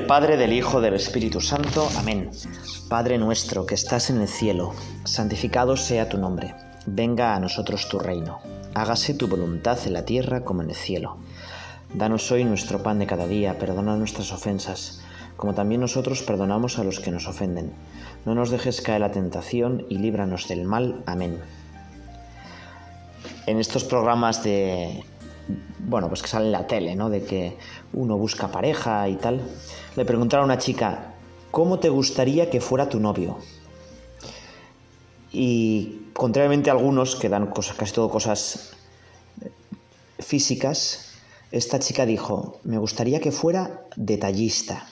Padre, del Hijo, del Espíritu Santo. Amén. Padre nuestro que estás en el cielo, santificado sea tu nombre. Venga a nosotros tu reino. Hágase tu voluntad en la tierra como en el cielo. Danos hoy nuestro pan de cada día, perdona nuestras ofensas, como también nosotros perdonamos a los que nos ofenden. No nos dejes caer la tentación y líbranos del mal. Amén. En estos programas de bueno, pues que sale en la tele, ¿no? De que uno busca pareja y tal. Le preguntaron a una chica, ¿cómo te gustaría que fuera tu novio? Y contrariamente a algunos que dan casi todo cosas físicas, esta chica dijo, me gustaría que fuera detallista.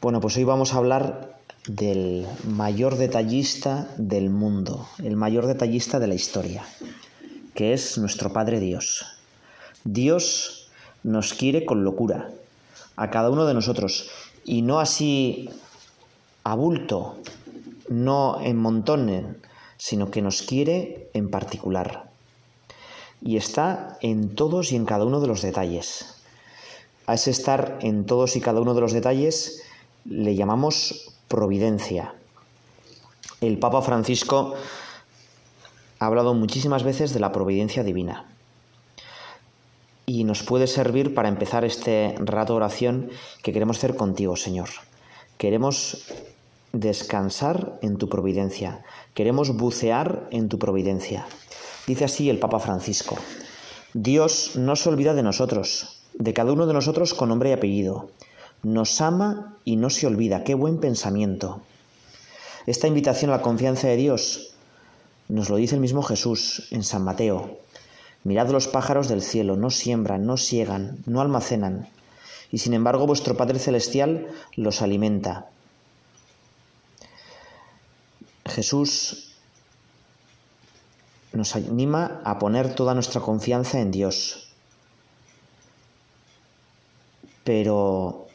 Bueno, pues hoy vamos a hablar del mayor detallista del mundo, el mayor detallista de la historia que es nuestro Padre Dios. Dios nos quiere con locura, a cada uno de nosotros, y no así a bulto, no en montones, sino que nos quiere en particular. Y está en todos y en cada uno de los detalles. A ese estar en todos y cada uno de los detalles le llamamos providencia. El Papa Francisco ha hablado muchísimas veces de la providencia divina. Y nos puede servir para empezar este rato de oración que queremos hacer contigo, Señor. Queremos descansar en tu providencia. Queremos bucear en tu providencia. Dice así el Papa Francisco. Dios no se olvida de nosotros, de cada uno de nosotros con nombre y apellido. Nos ama y no se olvida. Qué buen pensamiento. Esta invitación a la confianza de Dios nos lo dice el mismo Jesús en San Mateo. Mirad los pájaros del cielo, no siembran, no siegan, no almacenan, y sin embargo vuestro Padre Celestial los alimenta. Jesús nos anima a poner toda nuestra confianza en Dios. Pero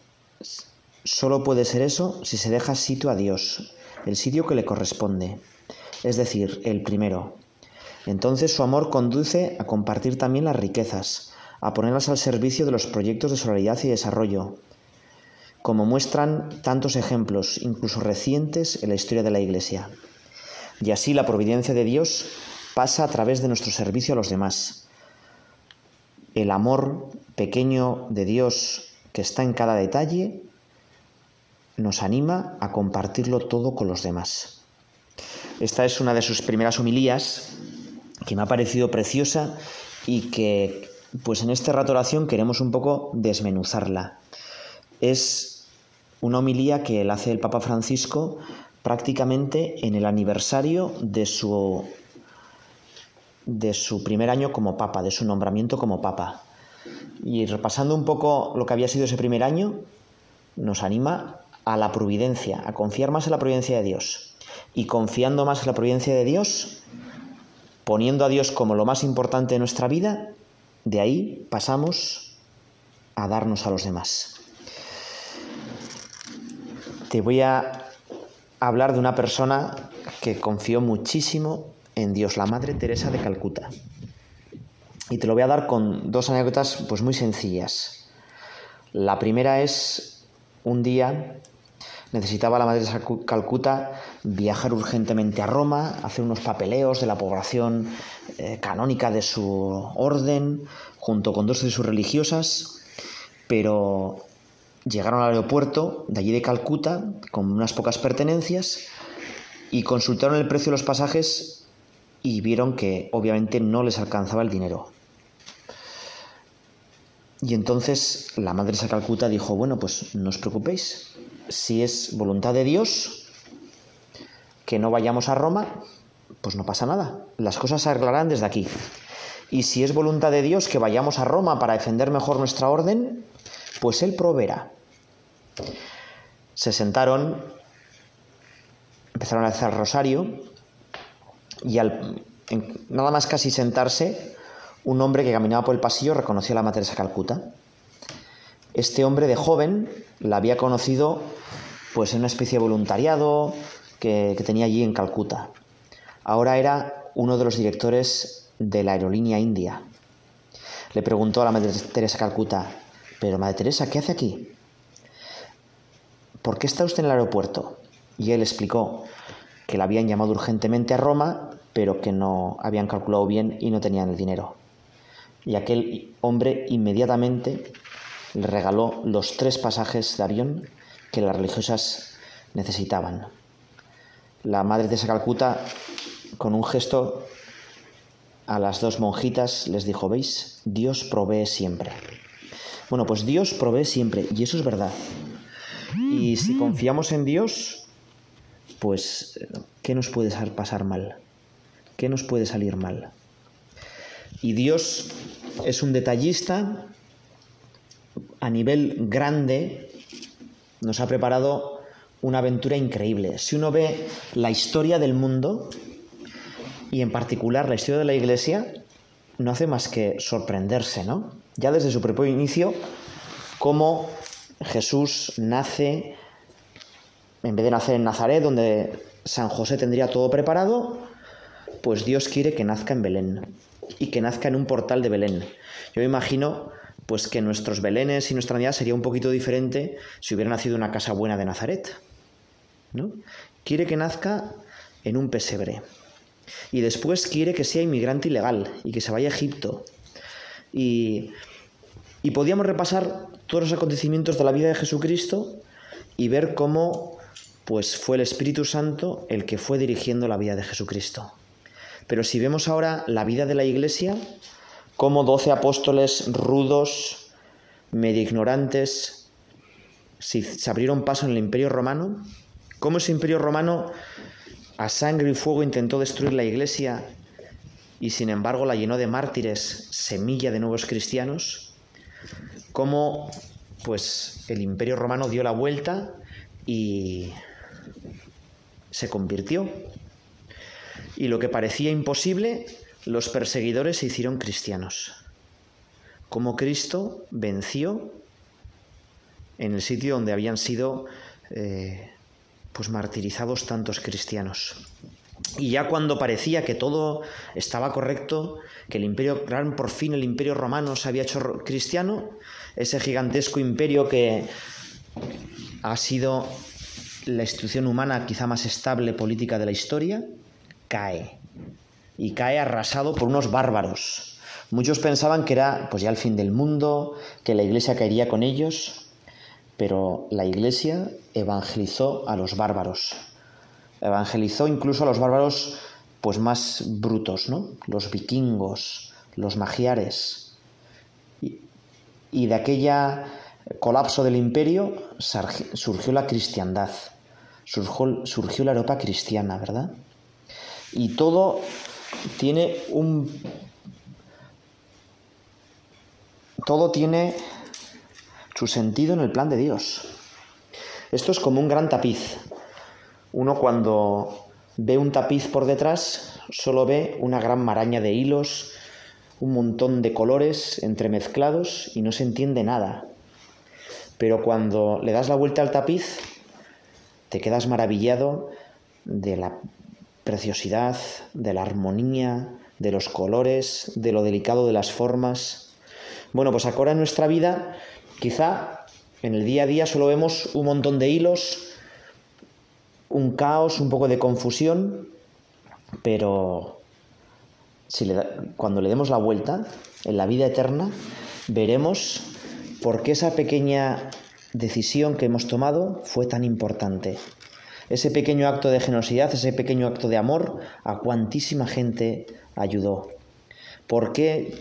solo puede ser eso si se deja sitio a Dios, el sitio que le corresponde es decir, el primero. Entonces su amor conduce a compartir también las riquezas, a ponerlas al servicio de los proyectos de solidaridad y desarrollo, como muestran tantos ejemplos, incluso recientes, en la historia de la Iglesia. Y así la providencia de Dios pasa a través de nuestro servicio a los demás. El amor pequeño de Dios que está en cada detalle nos anima a compartirlo todo con los demás. Esta es una de sus primeras homilías que me ha parecido preciosa y que pues en este rato oración queremos un poco desmenuzarla. Es una homilía que la hace el Papa Francisco prácticamente en el aniversario de su de su primer año como papa, de su nombramiento como papa. Y repasando un poco lo que había sido ese primer año, nos anima a la providencia, a confiar más en la providencia de Dios y confiando más en la providencia de Dios, poniendo a Dios como lo más importante de nuestra vida, de ahí pasamos a darnos a los demás. Te voy a hablar de una persona que confió muchísimo en Dios, la Madre Teresa de Calcuta. Y te lo voy a dar con dos anécdotas pues muy sencillas. La primera es un día necesitaba la Madre de Calcuta viajar urgentemente a Roma, hacer unos papeleos de la población eh, canónica de su orden, junto con dos de sus religiosas, pero llegaron al aeropuerto de allí de Calcuta con unas pocas pertenencias y consultaron el precio de los pasajes y vieron que obviamente no les alcanzaba el dinero. Y entonces la madre de Calcuta dijo, bueno, pues no os preocupéis, si es voluntad de Dios que no vayamos a Roma, pues no pasa nada. Las cosas se arreglarán desde aquí. Y si es voluntad de Dios que vayamos a Roma para defender mejor nuestra orden, pues Él proveerá. Se sentaron, empezaron a hacer rosario y al, nada más casi sentarse, un hombre que caminaba por el pasillo reconoció a la Madre Calcuta. Este hombre de joven la había conocido pues en una especie de voluntariado que, tenía allí en Calcuta. Ahora era uno de los directores de la aerolínea india. Le preguntó a la Madre Teresa Calcuta, pero Madre Teresa, ¿qué hace aquí? ¿por qué está usted en el aeropuerto? Y él explicó que le habían llamado urgentemente a Roma, pero que no habían calculado bien y no tenían el dinero. Y aquel hombre inmediatamente le regaló los tres pasajes de avión que las religiosas necesitaban. La Madre de Calcuta, con un gesto a las dos monjitas, les dijo, ¿veis? Dios provee siempre. Bueno, pues Dios provee siempre, y eso es verdad. Y si confiamos en Dios, pues, ¿qué nos puede pasar mal? ¿Qué nos puede salir mal? Y Dios es un detallista a nivel grande, nos ha preparado una aventura increíble. Si uno ve la historia del mundo, y en particular la historia de la Iglesia, no hace más que sorprenderse, ¿no? Ya desde su propio inicio, cómo Jesús nace, en vez de nacer en Nazaret, donde San José tendría todo preparado, pues Dios quiere que nazca en Belén y que nazca en un portal de Belén. Yo me imagino pues que nuestros Belenes y nuestra Navidad sería un poquito diferente si hubiera nacido en una casa buena de Nazaret. ¿No? Quiere que nazca en un pesebre. Y después quiere que sea inmigrante ilegal y que se vaya a Egipto. Y, y podíamos repasar todos los acontecimientos de la vida de Jesucristo y ver cómo pues fue el Espíritu Santo el que fue dirigiendo la vida de Jesucristo. Pero si vemos ahora la vida de la Iglesia, cómo doce apóstoles rudos, medio ignorantes, se abrieron paso en el Imperio Romano, cómo ese Imperio Romano a sangre y fuego intentó destruir la Iglesia y sin embargo la llenó de mártires, semilla de nuevos cristianos, cómo pues el Imperio Romano dio la vuelta y se convirtió. Y lo que parecía imposible, los perseguidores se hicieron cristianos. Como Cristo venció en el sitio donde habían sido eh, pues martirizados tantos cristianos. Y ya cuando parecía que todo estaba correcto, que el imperio, por fin el imperio romano se había hecho cristiano, ese gigantesco imperio que ha sido la institución humana quizá más estable política de la historia, cae. Y cae arrasado por unos bárbaros. Muchos pensaban que era pues ya el fin del mundo, que la iglesia caería con ellos, pero la iglesia evangelizó a los bárbaros. Evangelizó incluso a los bárbaros pues más brutos, ¿no? Los vikingos, los magiares. Y, de aquella colapso del imperio surgió la cristiandad, surgió, surgió la Europa cristiana, ¿verdad? Y todo tiene un... Todo tiene su sentido en el plan de Dios. Esto es como un gran tapiz. Uno cuando ve un tapiz por detrás solo ve una gran maraña de hilos, un montón de colores entremezclados y no se entiende nada. Pero cuando le das la vuelta al tapiz, te quedas maravillado de la preciosidad, de la armonía, de los colores, de lo delicado de las formas. Bueno, pues ahora en nuestra vida Quizá en el día a día solo vemos un montón de hilos, un caos, un poco de confusión, pero si cuando le demos la vuelta en la vida eterna, veremos por qué esa pequeña decisión que hemos tomado fue tan importante. Ese pequeño acto de generosidad, ese pequeño acto de amor, a cuantísima gente ayudó. ¿Por qué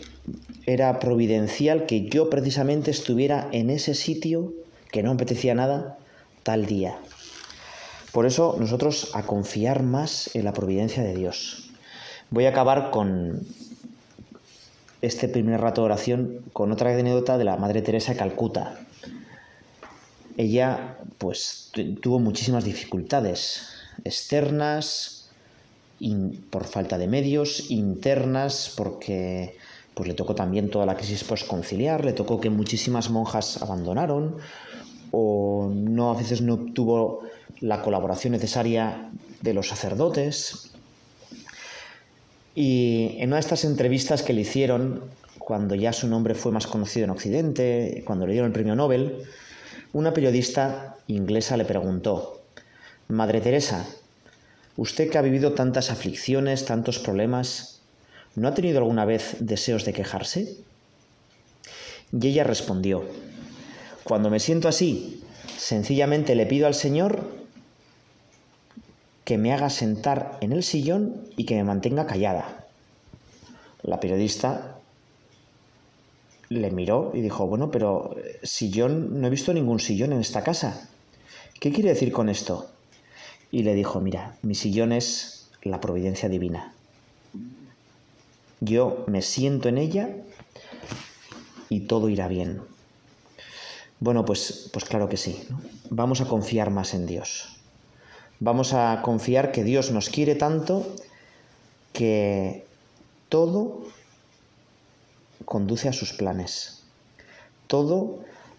era providencial que yo precisamente estuviera en ese sitio que no me apetecía nada tal día. Por eso nosotros a confiar más en la providencia de Dios. Voy a acabar con este primer rato de oración con otra anécdota de la Madre Teresa de Calcuta. Ella pues tuvo muchísimas dificultades externas, por falta de medios, internas, porque pues le tocó también toda la crisis postconciliar, le tocó que muchísimas monjas abandonaron o no a veces no obtuvo la colaboración necesaria de los sacerdotes. Y en una de estas entrevistas que le hicieron, cuando ya su nombre fue más conocido en Occidente, cuando le dieron el premio Nobel, una periodista inglesa le preguntó, Madre Teresa, usted que ha vivido tantas aflicciones, tantos problemas, ¿no ha tenido alguna vez deseos de quejarse? Y ella respondió, cuando me siento así, sencillamente le pido al Señor que me haga sentar en el sillón y que me mantenga callada. La periodista le miró y dijo, bueno, pero eh, sillón, no he visto ningún sillón en esta casa. ¿Qué quiere decir con esto? Y le dijo, mira, mi sillón es la providencia divina. Yo me siento en ella y todo irá bien. Bueno, pues, pues claro que sí. Vamos a confiar más en Dios. Vamos a confiar que Dios nos quiere tanto que todo conduce a sus planes. Todo,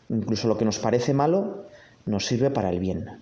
incluso lo que nos parece malo, nos sirve para el bien.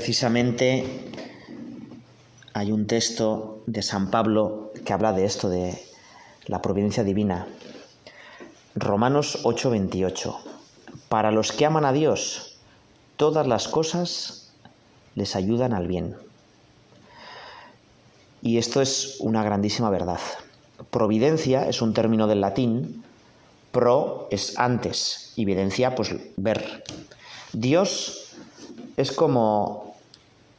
Precisamente hay un texto de San Pablo que habla de esto, de la providencia divina. Romanos 8:28. Para los que aman a Dios, todas las cosas les ayudan al bien. Y esto es una grandísima verdad. Providencia es un término del latín, pro es antes, y pues ver. Dios es como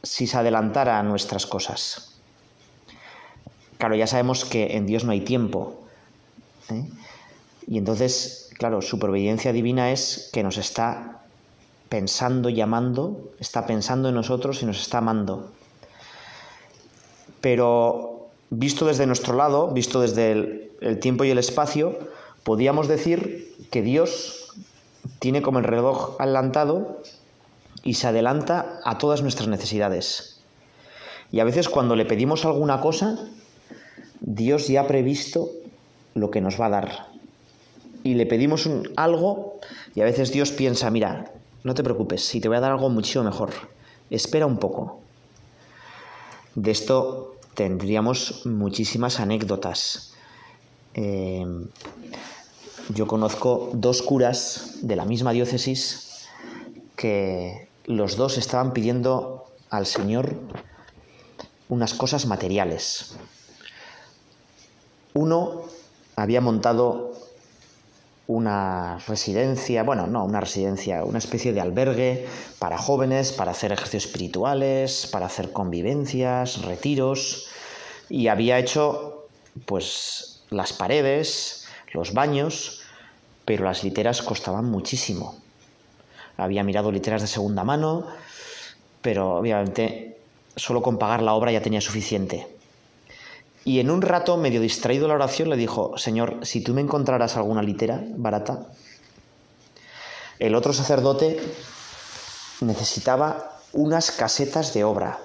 si se adelantara a nuestras cosas. Claro, ya sabemos que en Dios no hay tiempo. ¿eh? Y entonces, claro, su providencia divina es que nos está pensando, llamando, está pensando en nosotros y nos está amando. Pero visto desde nuestro lado, visto desde el, el tiempo y el espacio, podríamos decir que Dios tiene como el reloj adelantado y se adelanta a todas nuestras necesidades. Y a veces cuando le pedimos alguna cosa, Dios ya ha previsto lo que nos va a dar. Y le pedimos algo y a veces Dios piensa, mira, no te preocupes, si te voy a dar algo mucho mejor, espera un poco. De esto tendríamos muchísimas anécdotas. Eh, yo conozco dos curas de la misma diócesis que los dos estaban pidiendo al Señor unas cosas materiales. Uno había montado una residencia, bueno, no, una residencia, una especie de albergue para jóvenes, para hacer ejercicios espirituales, para hacer convivencias, retiros, y había hecho, pues, las paredes, los baños, pero las literas costaban muchísimo había mirado literas de segunda mano, pero obviamente solo con pagar la obra ya tenía suficiente. Y en un rato, medio distraído la oración, le dijo, Señor, si tú me encontraras alguna litera barata, el otro sacerdote necesitaba unas casetas de obra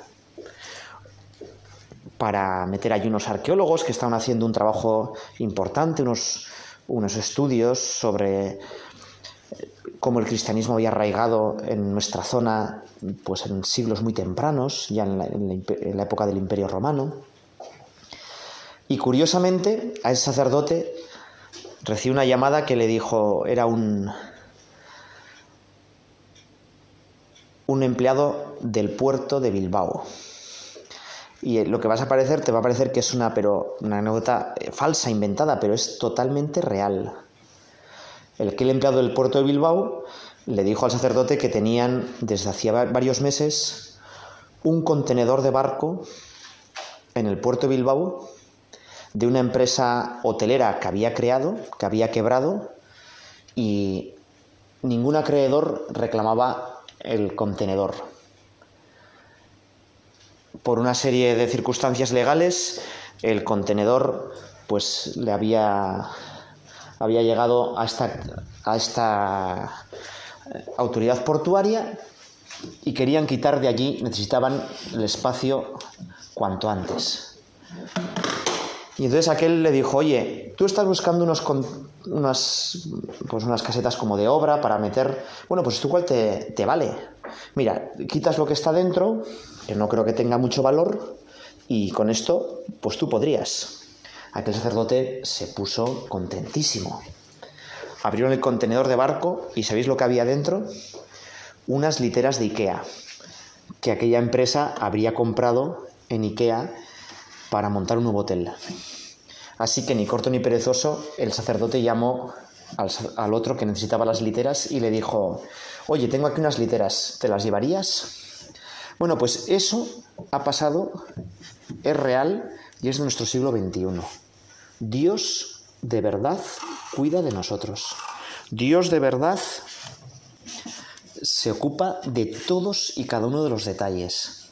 para meter allí unos arqueólogos que estaban haciendo un trabajo importante, unos, unos estudios sobre cómo el cristianismo había arraigado en nuestra zona pues en siglos muy tempranos, ya en la, época del Imperio Romano. Y curiosamente, a ese sacerdote recibió una llamada que le dijo, era un, un empleado del puerto de Bilbao. Y lo que vas a parecer, te va a parecer que es una, pero, una anécdota eh, falsa, inventada, pero es totalmente real. El que el empleado del puerto de Bilbao le dijo al sacerdote que tenían desde hacía varios meses un contenedor de barco en el puerto de Bilbao de una empresa hotelera que había creado, que había quebrado y ningún acreedor reclamaba el contenedor. Por una serie de circunstancias legales, el contenedor pues le había había llegado a esta, a esta eh, autoridad portuaria y querían quitar de allí, necesitaban el espacio cuanto antes. Y entonces aquel le dijo, oye, tú estás buscando unos, unas, pues unas casetas como de obra para meter... Bueno, pues tú cuál te, te vale. Mira, quitas lo que está dentro, que no creo que tenga mucho valor, y con esto, pues tú podrías. Aquel sacerdote se puso contentísimo. Abrieron el contenedor de barco y ¿sabéis lo que había dentro? Unas literas de Ikea, que aquella empresa habría comprado en Ikea para montar un nuevo hotel. Así que ni corto ni perezoso, el sacerdote llamó al, al, otro que necesitaba las literas y le dijo, oye, tengo aquí unas literas, ¿te las llevarías? Bueno, pues eso ha pasado, es real y es de nuestro siglo XXI. Dios de verdad cuida de nosotros. Dios de verdad se ocupa de todos y cada uno de los detalles.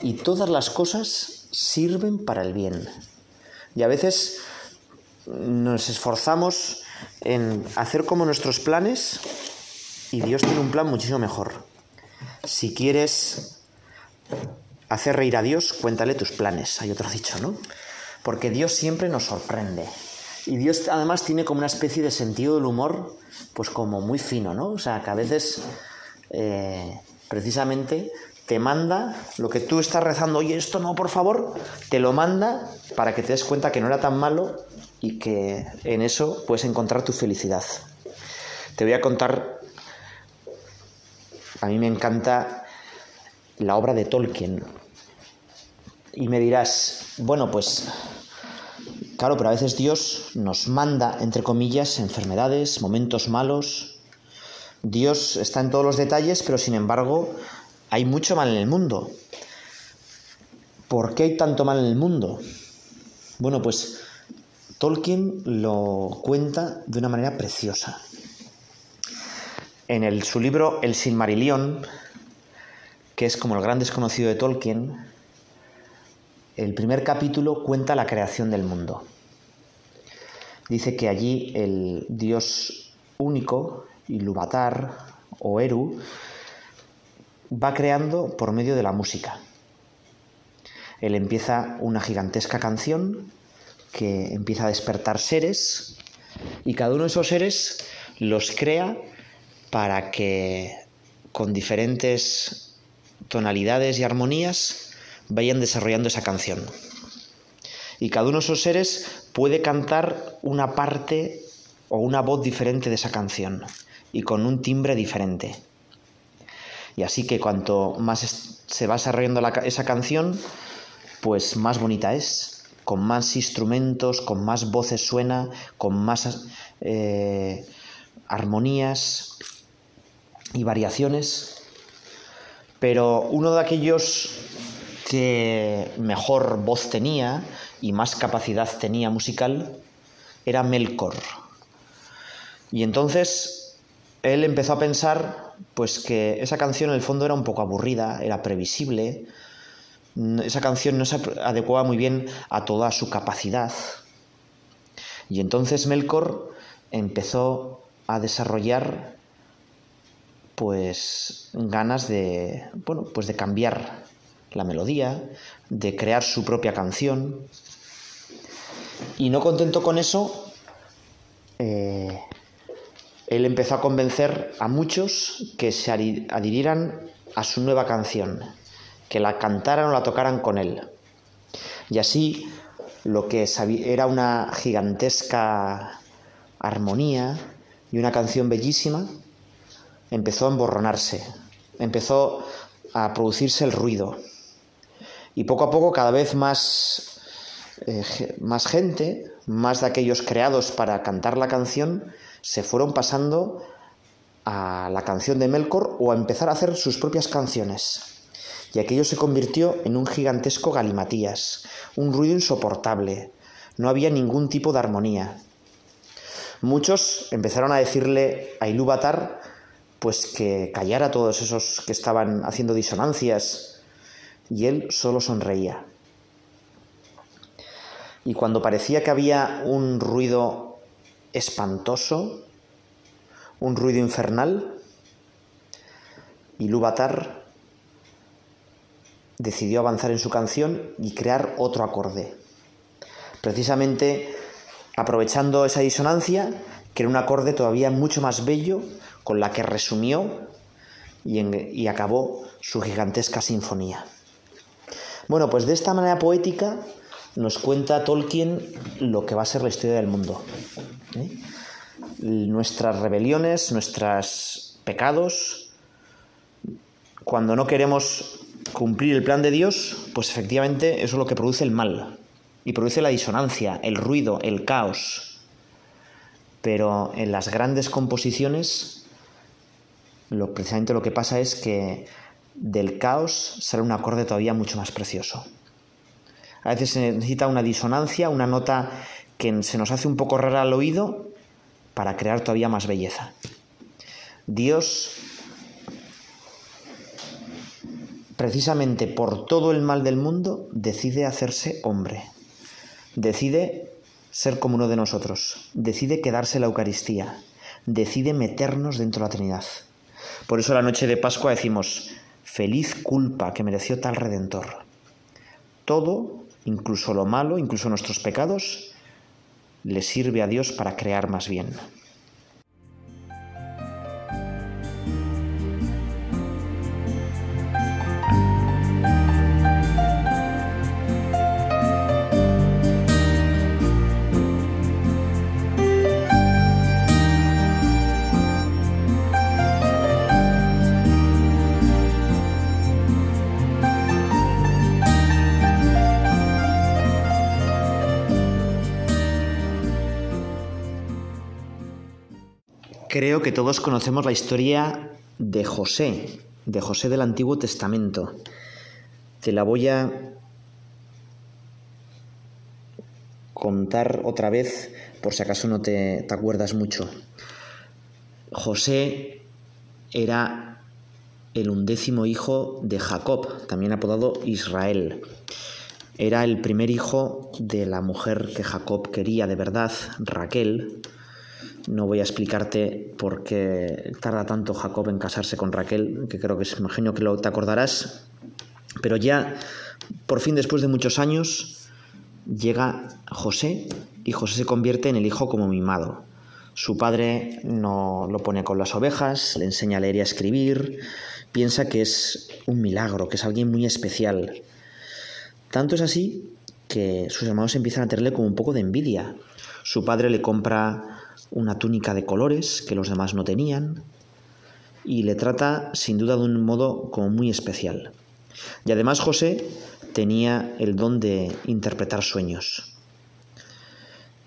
Y todas las cosas sirven para el bien. Y a veces nos esforzamos en hacer como nuestros planes y Dios tiene un plan muchísimo mejor. Si quieres hacer reír a Dios, cuéntale tus planes. Hay otro dicho, ¿no? Porque Dios siempre nos sorprende. Y Dios además tiene como una especie de sentido del humor, pues como muy fino, ¿no? O sea, que a veces eh, precisamente te manda lo que tú estás rezando, oye, esto no, por favor, te lo manda para que te des cuenta que no era tan malo y que en eso puedes encontrar tu felicidad. Te voy a contar, a mí me encanta la obra de Tolkien. Y me dirás, bueno, pues Claro, pero a veces Dios nos manda, entre comillas, enfermedades, momentos malos. Dios está en todos los detalles, pero sin embargo hay mucho mal en el mundo. ¿Por qué hay tanto mal en el mundo? Bueno, pues Tolkien lo cuenta de una manera preciosa. En su libro El Silmarillion, que es como el gran desconocido de Tolkien, el primer capítulo cuenta la creación del mundo. Dice que allí el dios único, Ilúvatar o Eru, va creando por medio de la música. Él empieza una gigantesca canción que empieza a despertar seres y cada uno de esos seres los crea para que con diferentes tonalidades y armonías vayan desarrollando esa canción. Y cada uno de esos seres puede cantar una parte o una voz diferente de esa canción y con un timbre diferente. Y así que cuanto más se va desarrollando esa canción, pues más bonita es, con más instrumentos, con más voces suena, con más eh, armonías y variaciones. Pero uno de aquellos que mejor voz tenía y más capacidad tenía musical era Melkor. Y entonces él empezó a pensar pues que esa canción en el fondo era un poco aburrida, era previsible, esa canción no se adecuaba muy bien a toda su capacidad. Y entonces Melkor empezó a desarrollar pues ganas de bueno, pues de cambiar la melodía, de crear su propia canción. Y no contento con eso, eh, él empezó a convencer a muchos que se adhirieran a su nueva canción, que la cantaran o la tocaran con él. Y así lo que era una gigantesca armonía y una canción bellísima empezó a emborronarse, empezó a producirse el ruido. Y poco a poco cada vez más, eh, más gente, más de aquellos creados para cantar la canción, se fueron pasando a la canción de Melkor o a empezar a hacer sus propias canciones. Y aquello se convirtió en un gigantesco galimatías, un ruido insoportable. No había ningún tipo de armonía. Muchos empezaron a decirle a Ilúvatar pues que callara a todos esos que estaban haciendo disonancias y él solo sonreía. Y cuando parecía que había un ruido espantoso, un ruido infernal, y Lúvatar decidió avanzar en su canción y crear otro acorde. Precisamente aprovechando esa disonancia, creó un acorde todavía mucho más bello con la que resumió y acabó su gigantesca sinfonía. Bueno, pues de esta manera poética nos cuenta Tolkien lo que va a ser la historia del mundo. ¿eh? Nuestras rebeliones, nuestros pecados, cuando no queremos cumplir el plan de Dios, pues efectivamente eso es lo que produce el mal. Y produce la disonancia, el ruido, el caos. Pero en las grandes composiciones, lo, precisamente lo que pasa es que del caos sale un acorde todavía mucho más precioso. A veces se necesita una disonancia, una nota que se nos hace un poco rara al oído para crear todavía más belleza. Dios, precisamente por todo el mal del mundo, decide hacerse hombre. Decide ser como uno de nosotros. Decide quedarse la Eucaristía. Decide meternos dentro de la Trinidad. Por eso la noche de Pascua decimos, Feliz culpa que mereció tal redentor. Todo, incluso lo malo, incluso nuestros pecados, le sirve a Dios para crear más bien. Creo que todos conocemos la historia de José, de José del Antiguo Testamento. Te la voy a contar otra vez por si acaso no te, acuerdas mucho. José era el undécimo hijo de Jacob, también apodado Israel. Era el primer hijo de la mujer que Jacob quería de verdad, Raquel, no voy a explicarte por qué tarda tanto Jacob en casarse con Raquel, que creo que es, imagino que lo te acordarás. Pero ya, por fin, después de muchos años, llega José y José se convierte en el hijo como mimado. Su padre no lo pone con las ovejas, le enseña a leer y a escribir, piensa que es un milagro, que es alguien muy especial. Tanto es así que sus hermanos empiezan a tenerle como un poco de envidia. Su padre le compra una túnica de colores que los demás no tenían y le trata sin duda de un modo como muy especial. Y además José tenía el don de interpretar sueños.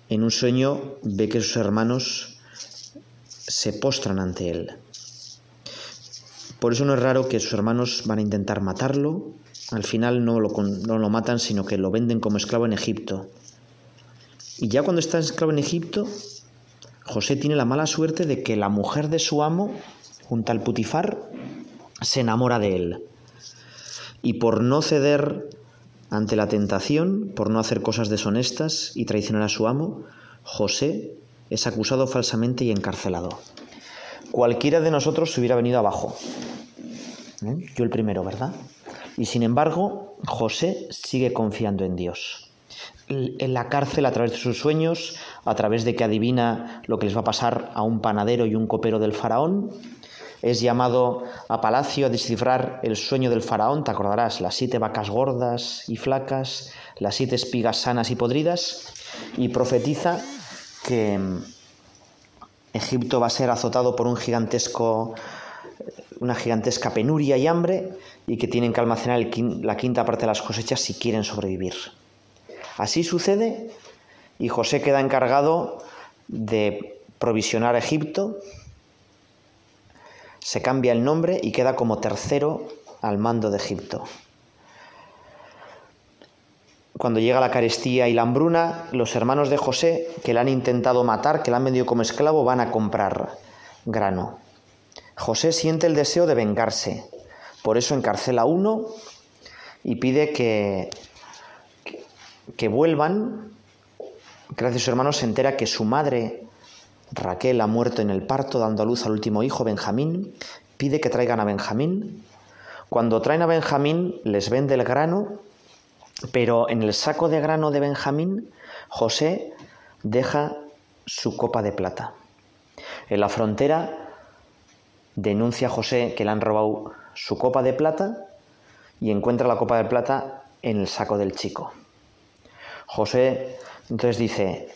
En un sueño ve que sus hermanos se postran ante él. Por eso no es raro que sus hermanos van a intentar matarlo. Al final no lo, no lo matan, sino que lo venden como esclavo en Egipto. Y ya cuando está esclavo en Egipto, José tiene la mala suerte de que la mujer de su amo, junto al Putifar, se enamora de él. Y por no ceder ante la tentación, por no hacer cosas deshonestas y traicionar a su amo, José es acusado falsamente y encarcelado. Cualquiera de nosotros se hubiera venido abajo. ¿Eh? Yo el primero, ¿verdad? Y sin embargo, José sigue confiando en Dios en la cárcel a través de sus sueños, a través de que adivina lo que les va a pasar a un panadero y un copero del faraón. Es llamado a palacio a descifrar el sueño del faraón, te acordarás, las siete vacas gordas y flacas, las siete espigas sanas y podridas, y profetiza que mm, Egipto va a ser azotado por un gigantesco, una gigantesca penuria y hambre, y que tienen que almacenar la quinta parte de las cosechas si quieren sobrevivir. Así sucede y José queda encargado de provisionar Egipto, se cambia el nombre y queda como tercero al mando de Egipto. Cuando llega la carestía y la hambruna, los hermanos de José, que le han intentado matar, que le han vendido como esclavo, van a comprar grano. José siente el deseo de vengarse, por eso encarcela a uno y pide que que vuelvan, gracias su hermano se entera que su madre Raquel ha muerto en el parto dando a luz al último hijo, Benjamín, pide que traigan a Benjamín. Cuando traen a Benjamín les vende el grano, pero en el saco de grano de Benjamín José deja su copa de plata. En la frontera denuncia a José que le han robado su copa de plata y encuentra la copa de plata en el saco del chico. José entonces dice,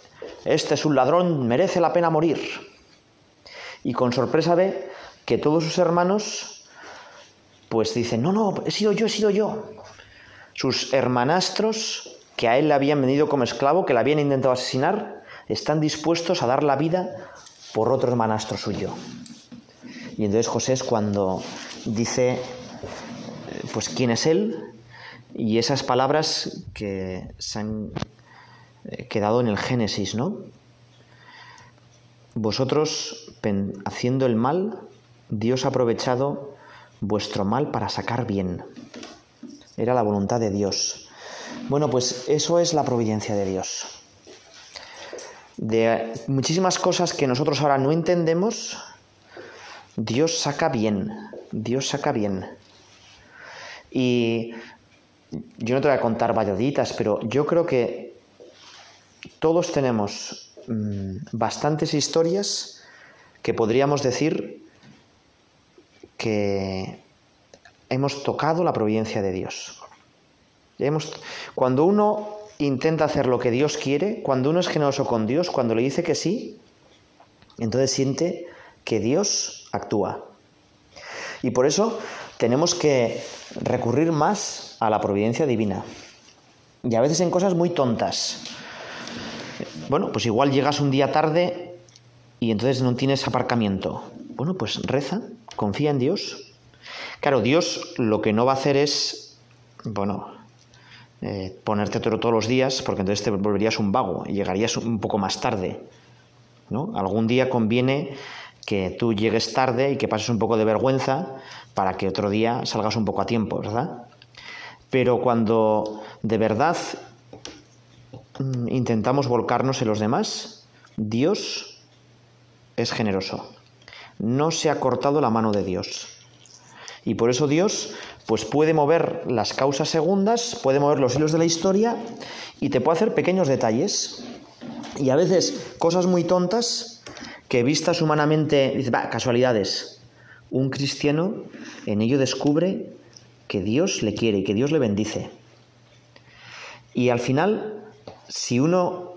este es un ladrón, merece la pena morir. Y con sorpresa ve que todos sus hermanos pues dicen, no, no, he sido yo, he sido yo. Sus hermanastros, que a él le habían venido como esclavo, que le habían intentado asesinar, están dispuestos a dar la vida por otro hermanastro suyo. Y entonces José es cuando dice, pues, quién es él y esas palabras que se han quedado en el Génesis, ¿no? Vosotros, haciendo el mal, Dios ha aprovechado vuestro mal para sacar bien. Era la voluntad de Dios. Bueno, pues eso es la providencia de Dios. De muchísimas cosas que nosotros ahora no entendemos, Dios saca bien, Dios saca bien. Y yo no te voy a contar valladitas, pero yo creo que todos tenemos mm, bastantes historias que podríamos decir que hemos tocado la providencia de Dios. cuando uno intenta hacer lo que Dios quiere, cuando uno es generoso con Dios, cuando le dice que sí, entonces siente que Dios actúa. Y por eso tenemos que recurrir más a la providencia divina. Y a veces en cosas muy tontas. Bueno, pues igual llegas un día tarde y entonces no tienes aparcamiento. Bueno, pues reza, confía en Dios. Claro, Dios lo que no va a hacer es, bueno, eh, ponerte todos los días, porque entonces te volverías un vago y llegarías un poco más tarde. ¿no? Algún día conviene que tú llegues tarde y que pases un poco de vergüenza para que otro día salgas un poco a tiempo, ¿verdad? Pero cuando de verdad intentamos volcarnos en los demás, Dios es generoso. No se ha cortado la mano de Dios. Y por eso Dios pues puede mover las causas segundas, puede mover los hilos de la historia y te puede hacer pequeños detalles. Y a veces cosas muy tontas que vistas humanamente, dice, va, casualidades. Un cristiano en ello descubre que Dios le quiere y que Dios le bendice. Y al final, si uno,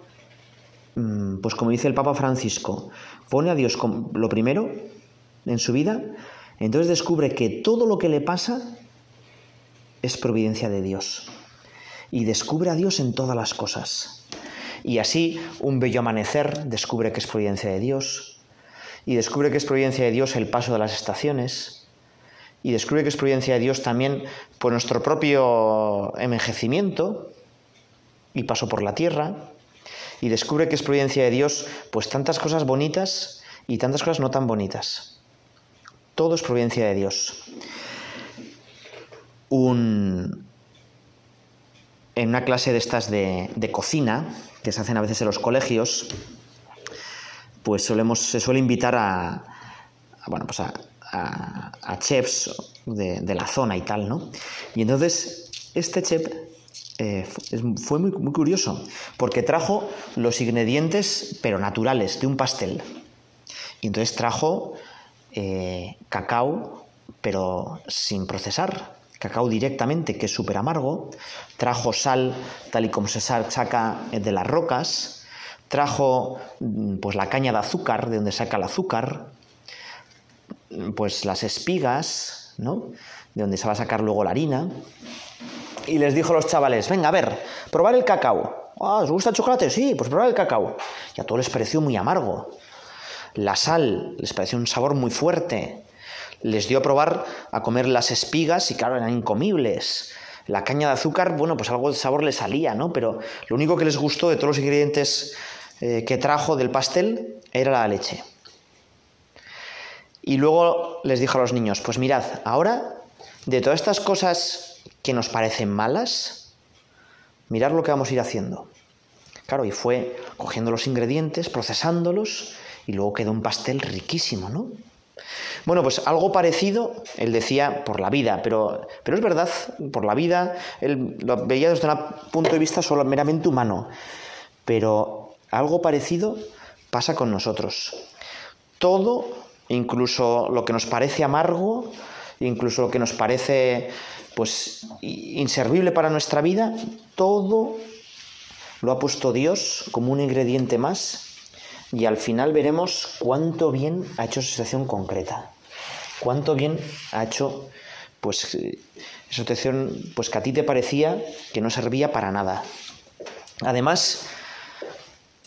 mm, pues como dice el Papa Francisco, pone a Dios como lo primero en su vida, entonces descubre que todo lo que le pasa es providencia de Dios. Y descubre a Dios en todas las cosas. Y así un bello amanecer descubre que es providencia de Dios. Y descubre que es providencia de Dios el paso de las estaciones. Y descubre que es providencia de Dios también por nuestro propio envejecimiento y paso por la tierra. Y descubre que es providencia de Dios pues tantas cosas bonitas y tantas cosas no tan bonitas. Todo es providencia de Dios. Un, en una clase de estas de, cocina, que se hacen a veces en los colegios, pues solemos, se suele invitar a, bueno, pues a, chefs de, la zona y tal, ¿no? Y entonces este chef eh, fue muy, curioso, porque trajo los ingredientes, pero naturales, de un pastel. Y entonces trajo eh, cacao, pero sin procesar, cacao directamente, que es súper amargo, trajo sal tal y como se saca de las rocas, trajo mm, pues la caña de azúcar, de donde saca el azúcar, pues las espigas, ¿no? De donde se va a sacar luego la harina. Y les dijo a los chavales, venga, a ver, probar el cacao. Ah, ¿Os gusta el chocolate? Sí, pues probar el cacao. Y a todos les pareció muy amargo. La sal les pareció un sabor muy fuerte les dio a probar a comer las espigas y claro, eran incomibles. La caña de azúcar, bueno, pues algo de sabor le salía, ¿no? Pero lo único que les gustó de todos los ingredientes eh, que trajo del pastel era la leche. Y luego les dijo a los niños, pues mirad, ahora de todas estas cosas que nos parecen malas, mirad lo que vamos a ir haciendo. Claro, y fue cogiendo los ingredientes, procesándolos y luego quedó un pastel riquísimo, ¿no? Bueno, pues algo parecido, él decía por la vida, pero, pero es verdad, por la vida, él lo veía desde un punto de vista solo meramente humano, pero algo parecido pasa con nosotros. Todo, incluso lo que nos parece amargo, incluso lo que nos parece pues inservible para nuestra vida, todo lo ha puesto Dios como un ingrediente más y al final veremos cuánto bien ha hecho esa situación concreta. Cuánto bien ha hecho pues esa situación pues que a ti te parecía que no servía para nada. Además,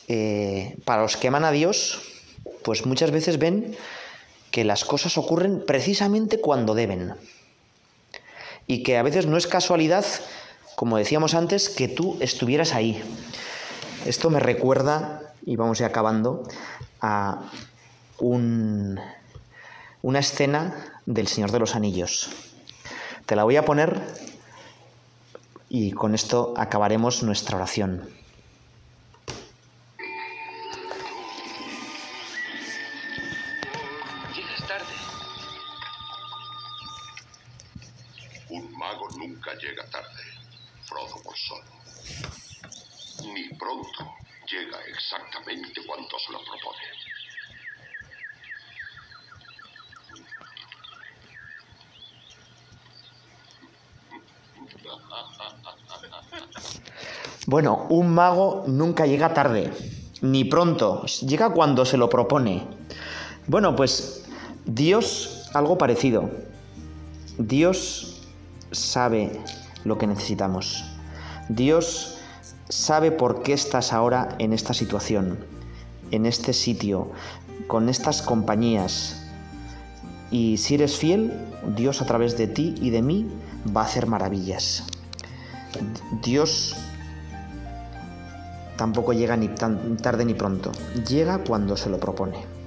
eh, para los que aman a Dios, pues muchas veces ven que las cosas ocurren precisamente cuando deben. Y que a veces no es casualidad, como decíamos antes, que tú estuvieras ahí. Esto me recuerda y vamos a ir acabando, a un, una escena del Señor de los Anillos. Te la voy a poner y con esto acabaremos nuestra oración. Bueno, un mago nunca llega tarde, ni pronto, llega cuando se lo propone. Bueno, pues Dios algo parecido. Dios sabe lo que necesitamos. Dios sabe por qué estás ahora en esta situación, en este sitio, con estas compañías. Y si eres fiel, Dios a través de ti y de mí va a hacer maravillas. Dios tampoco llega ni tan tarde ni pronto, llega cuando se lo propone.